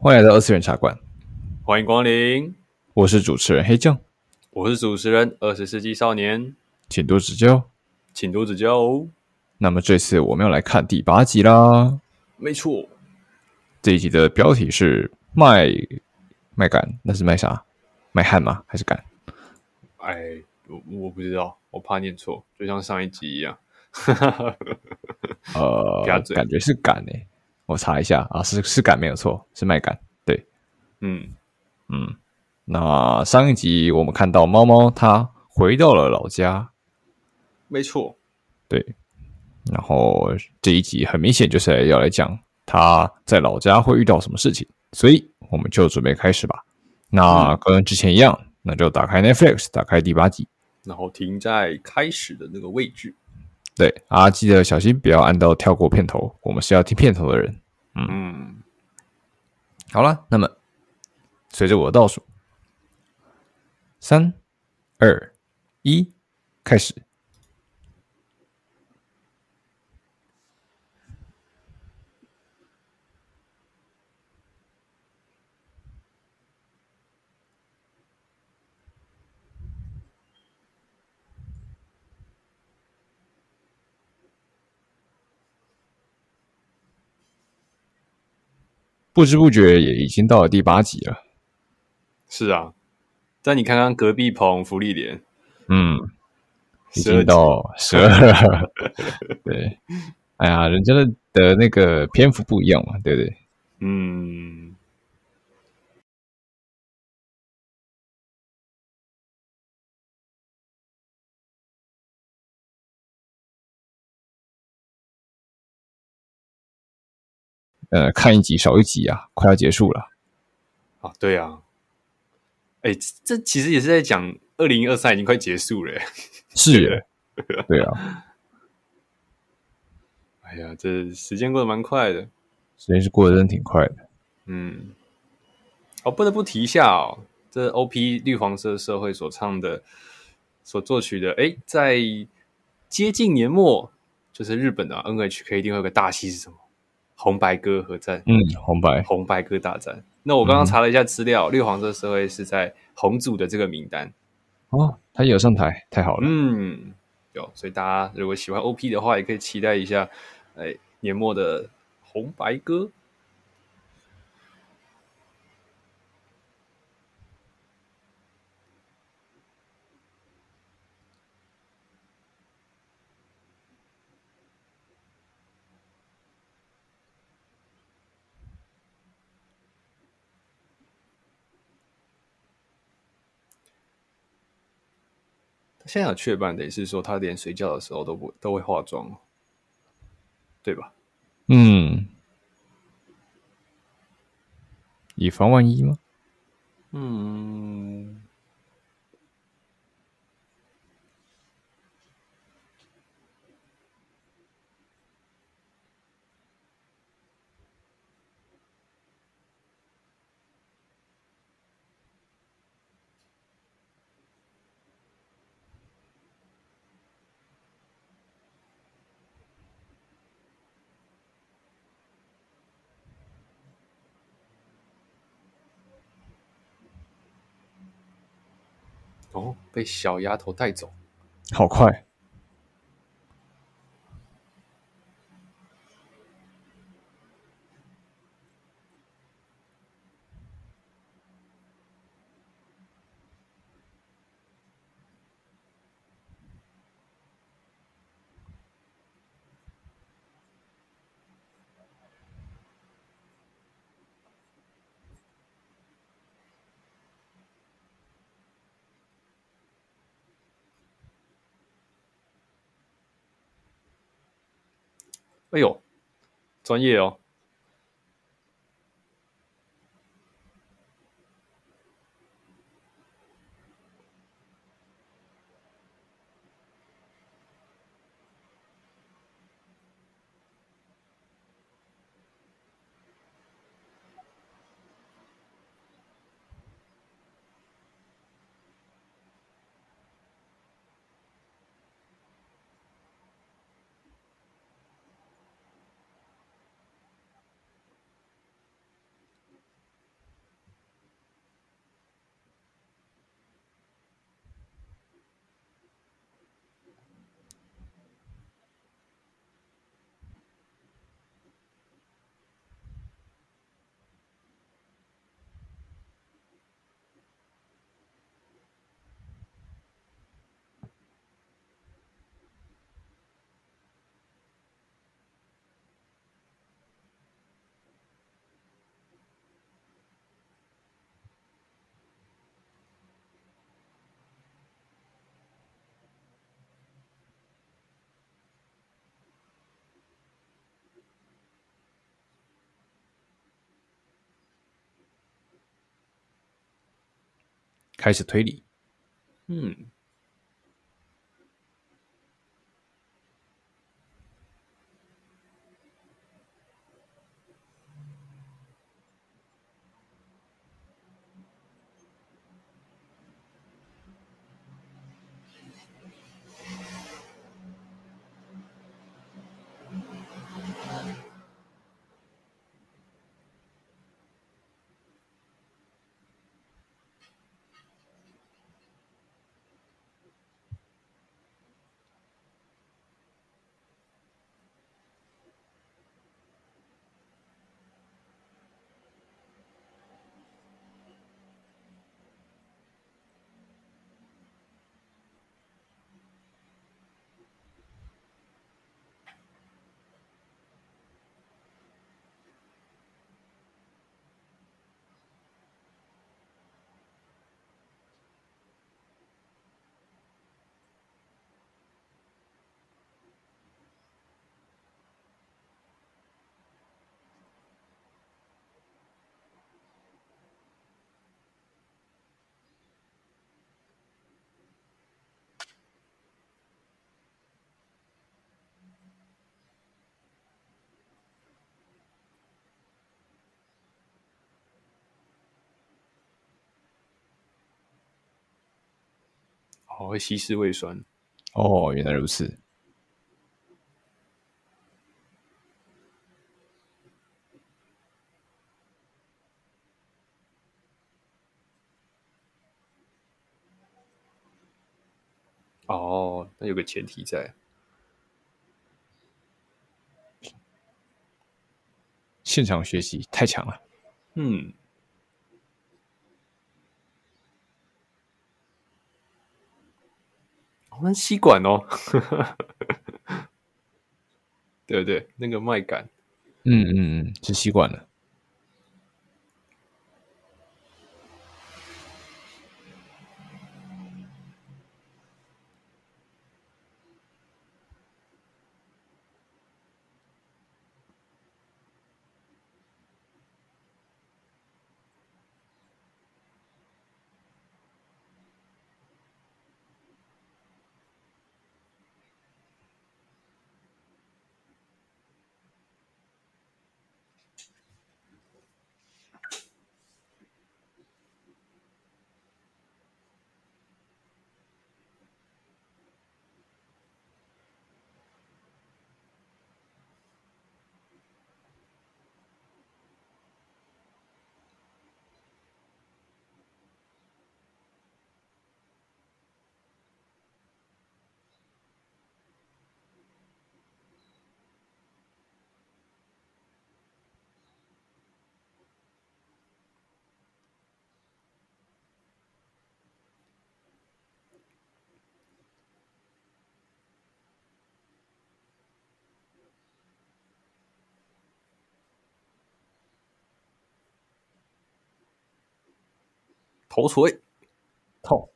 欢迎来到二次元茶馆，欢迎光临。我是主持人黑酱，我是主持人二十世纪少年，请多指教，请多指教哦。那么这次我们要来看第八集啦。没错，这一集的标题是卖卖干，那是卖啥？卖汉吗？还是干？哎，我我不知道，我怕念错，就像上一集一样。呃，感觉是干诶、欸，我查一下啊，是是杆没有错，是麦杆。对，嗯嗯。那上一集我们看到猫猫它回到了老家，没错，对。然后这一集很明显就是要来讲他在老家会遇到什么事情，所以我们就准备开始吧。那跟之前一样，那就打开 Netflix，打开第八集，然后停在开始的那个位置。对啊，记得小心不要按到跳过片头，我们是要听片头的人。嗯，嗯好了，那么随着我的倒数，三、二、一，开始。不知不觉也已经到了第八集了。是啊，但你看看隔壁棚福利连，嗯，已经到十二了。对，哎呀，人家的的那个篇幅不一样嘛，对不对？嗯。呃，看一集少一集啊，快要结束了。啊，对啊。哎，这其实也是在讲二零二三已经快结束了。是耶，对啊。哎呀，这时间过得蛮快的，时间是过得真的挺快的。嗯。哦，不得不提一下哦，这 OP 绿黄色社会所唱的、所作曲的，哎，在接近年末，就是日本的 NHK 一定会有个大戏是什么？红白歌合战，嗯，红白红白歌大战。那我刚刚查了一下资料，嗯、绿黄色社会是在红组的这个名单。哦，他有上台，太好了。嗯，有，所以大家如果喜欢 OP 的话，也可以期待一下，哎，年末的红白歌。现在有雀斑的是说，他连睡觉的时候都不都会化妆，对吧？嗯，以防万一吗？嗯。哦，被小丫头带走，好快！哎呦，专业哦！开始推理。嗯。哦，会稀释胃酸。哦，原来如此。哦，那有个前提在。现场学习太强了。嗯。我们吸管哦，对对，那个麦秆，嗯嗯嗯，是吸管了。头锤，痛。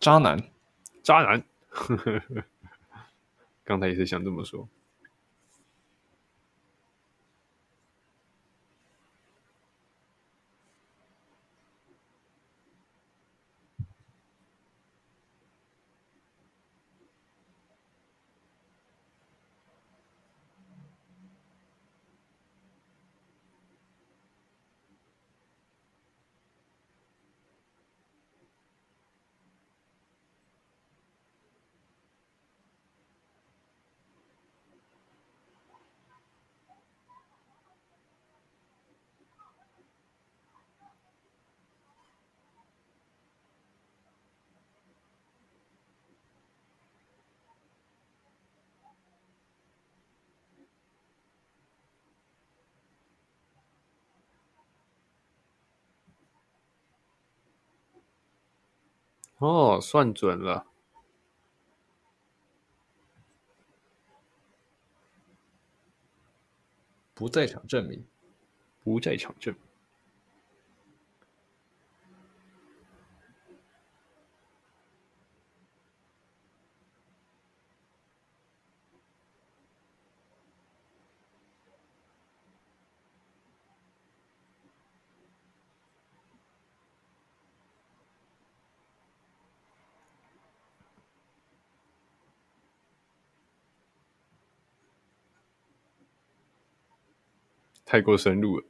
渣男，渣男，呵呵呵刚才也是想这么说。哦，算准了。不在场证明，不在场证明。太过深入了。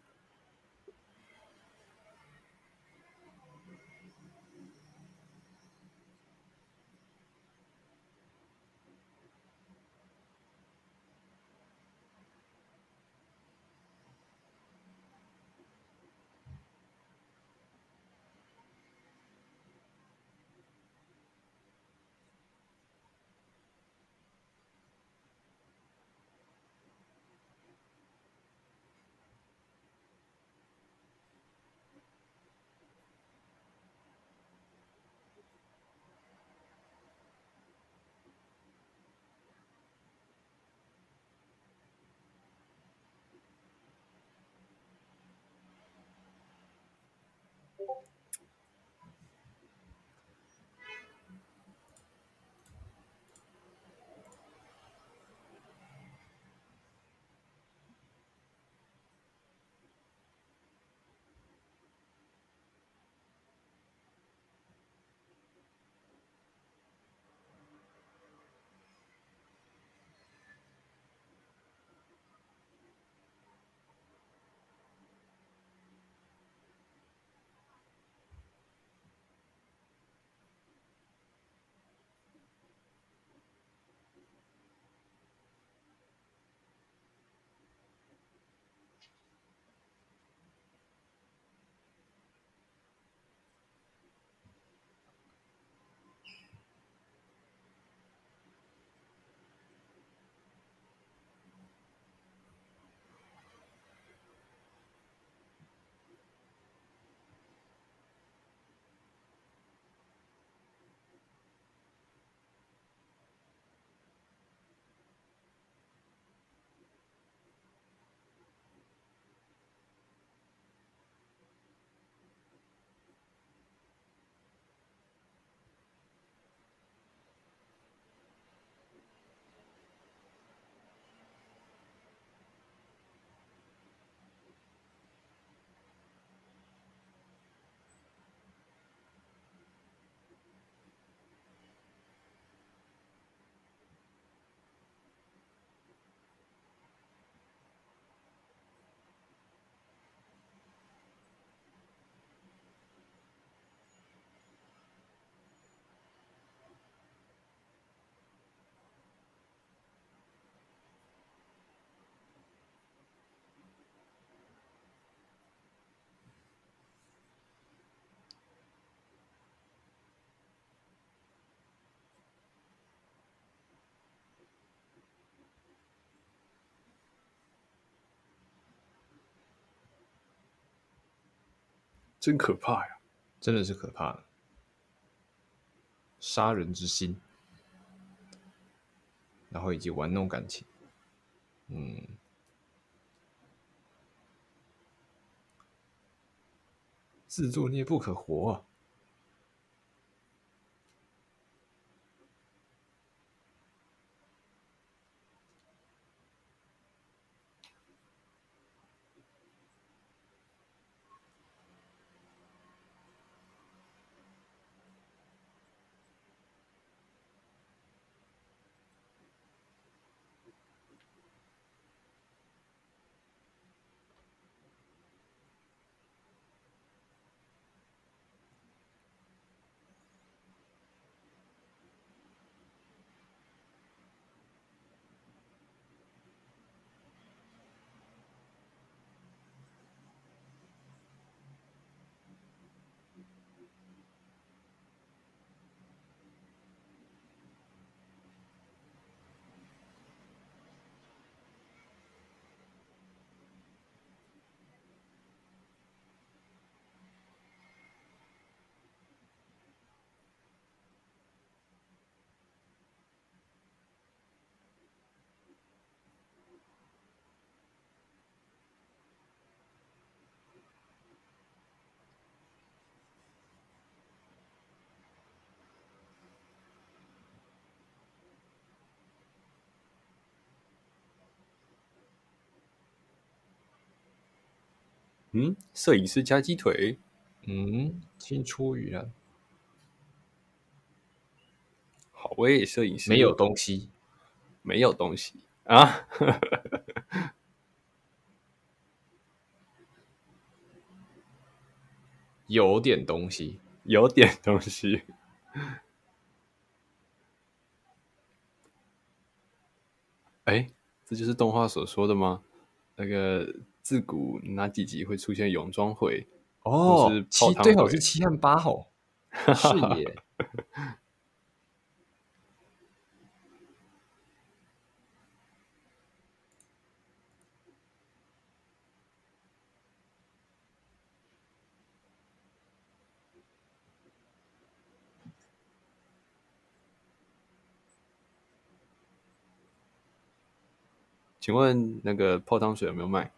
真可怕呀！真的是可怕，杀人之心，然后以及玩弄感情，嗯，自作孽不可活啊！嗯，摄影师加鸡腿。嗯，青出于蓝。好喂，摄影师没有东西，没有东西啊。有点东西，有点东西。哎，这就是动画所说的吗？那个自古哪几集会出现泳装会？哦，是七最好是七和八号，是耶。请问那个泡汤水有没有卖？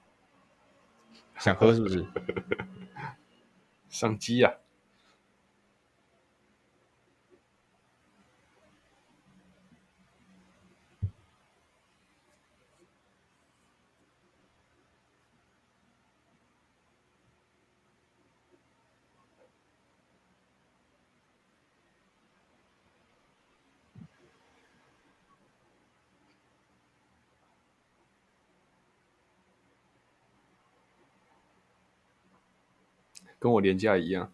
想喝是不是？上机呀！跟我连假一样，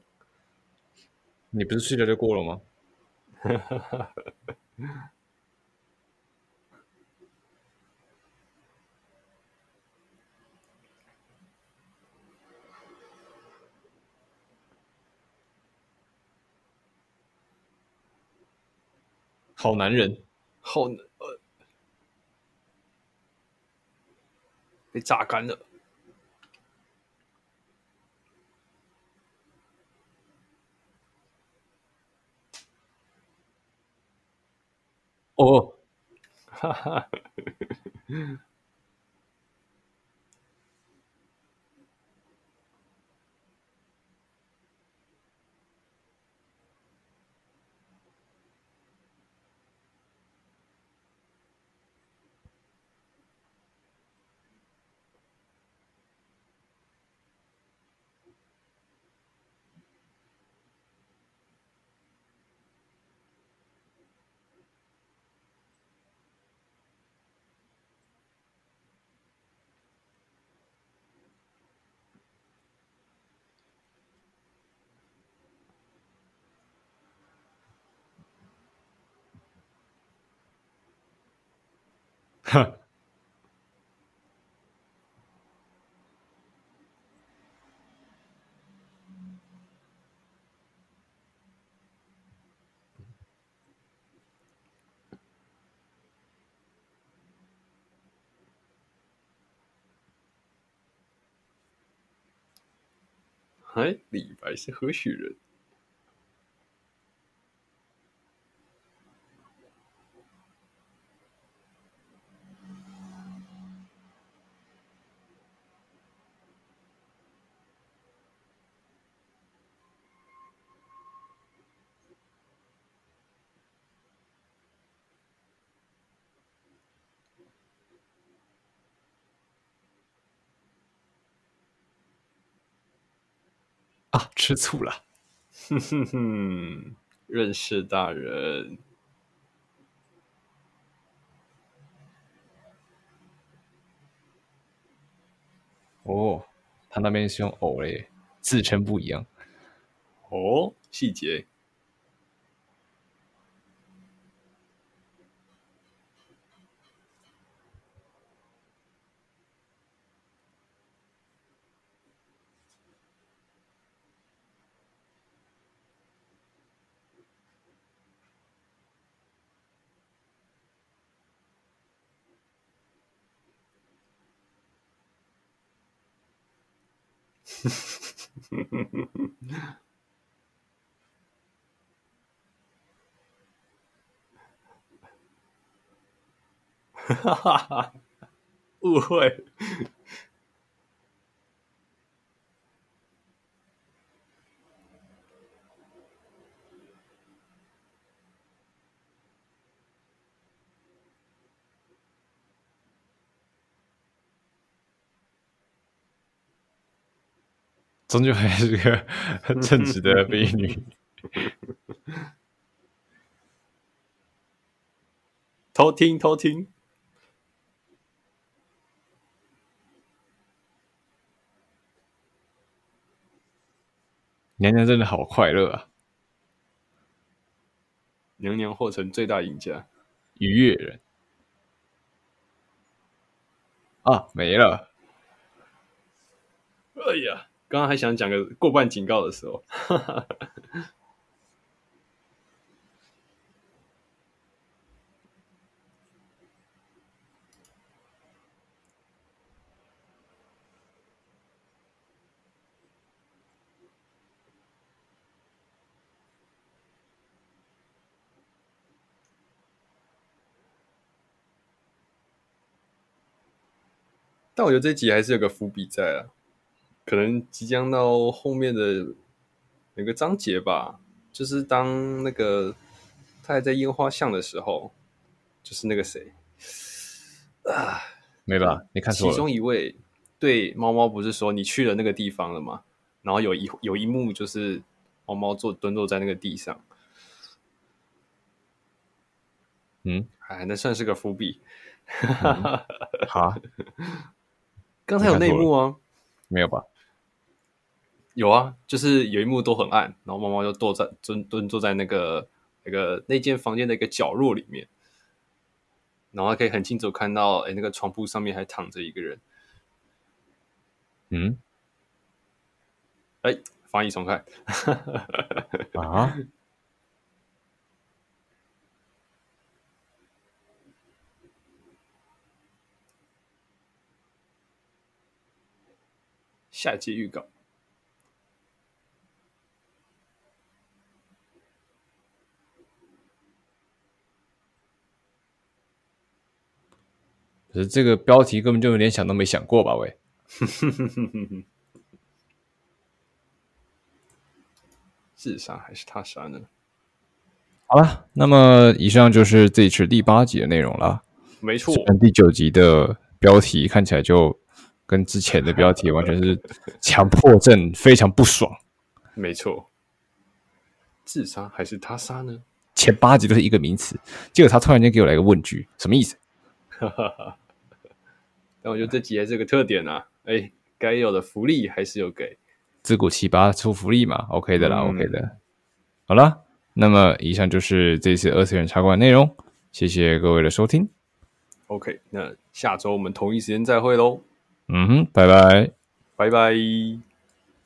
你不是睡了就过了吗？好男人，好男，呃，被榨干了。哦，哈哈，哈 哎，李白是何许人？啊，吃醋了，哼哼哼，认识大人。哦，他那边是用偶嘞，自称不一样。哦，细节。哈哈哈，误会。终究还是个很正直的美女。偷听，偷听。娘娘真的好快乐啊！娘娘获成最大赢家，愉悦人啊，没了！哎呀，刚刚还想讲个过半警告的时候，但我觉得这集还是有个伏笔在啊，可能即将到后面的那个章节吧，就是当那个他还在烟花巷的时候，就是那个谁啊，没吧？你看错了。其中一位对猫猫不是说你去了那个地方了吗？然后有一有一幕就是猫猫坐蹲坐在那个地上，嗯，哎，那算是个伏笔。哈哈哈、好。刚才有内幕啊？没有吧？有啊，就是有一幕都很暗，然后猫猫就坐在蹲蹲坐在那个那个那间房间的一个角落里面，然后可以很清楚看到，哎，那个床铺上面还躺着一个人。嗯？哎，翻译重开。啊？下集预告。可是这个标题根本就连想都没想过吧？喂，自杀还是他杀呢？好了，那么以上就是这一次第八集的内容了。没错，第九集的标题看起来就。跟之前的标题完全是 强迫症，非常不爽。没错，自杀还是他杀呢？前八集都是一个名词，结果他突然间给我来个问句，什么意思？哈哈哈。但我觉得这集还是个特点啊！哎，该有的福利还是有给，自古奇葩出福利嘛，OK 的啦、嗯、，OK 的。好了，那么以上就是这次二次元茶馆内容，谢谢各位的收听。OK，那下周我们同一时间再会喽。嗯哼，拜拜，拜拜。